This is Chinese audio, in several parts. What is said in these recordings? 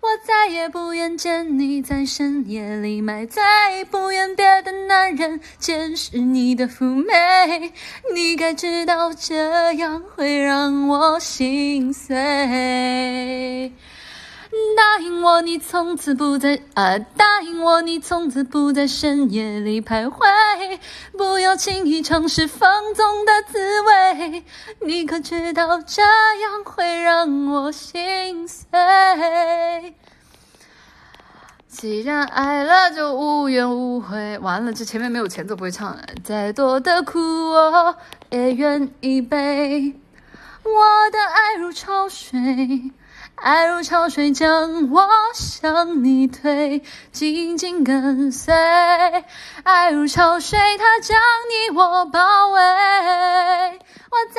我再也不愿见你在深夜里埋，再也不愿别的男人见识你的妩媚。你该知道这样会让我心碎。答应我，你从此不再啊！答应我，你从此不在深夜里徘徊，不要轻易尝试放纵的滋。你可知道这样会让我心碎？既然爱了，就无怨无悔。完了，这前面没有前奏，不会唱了。再多的苦，我也愿意背。我的爱如潮水。爱如潮水将我向你推，紧紧跟随。爱如潮水，它将你我包围。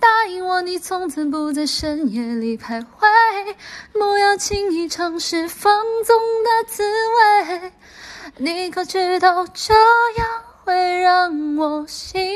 答应我，你从此不在深夜里徘徊，不要轻易尝试放纵的滋味。你可知道这样？会让我心。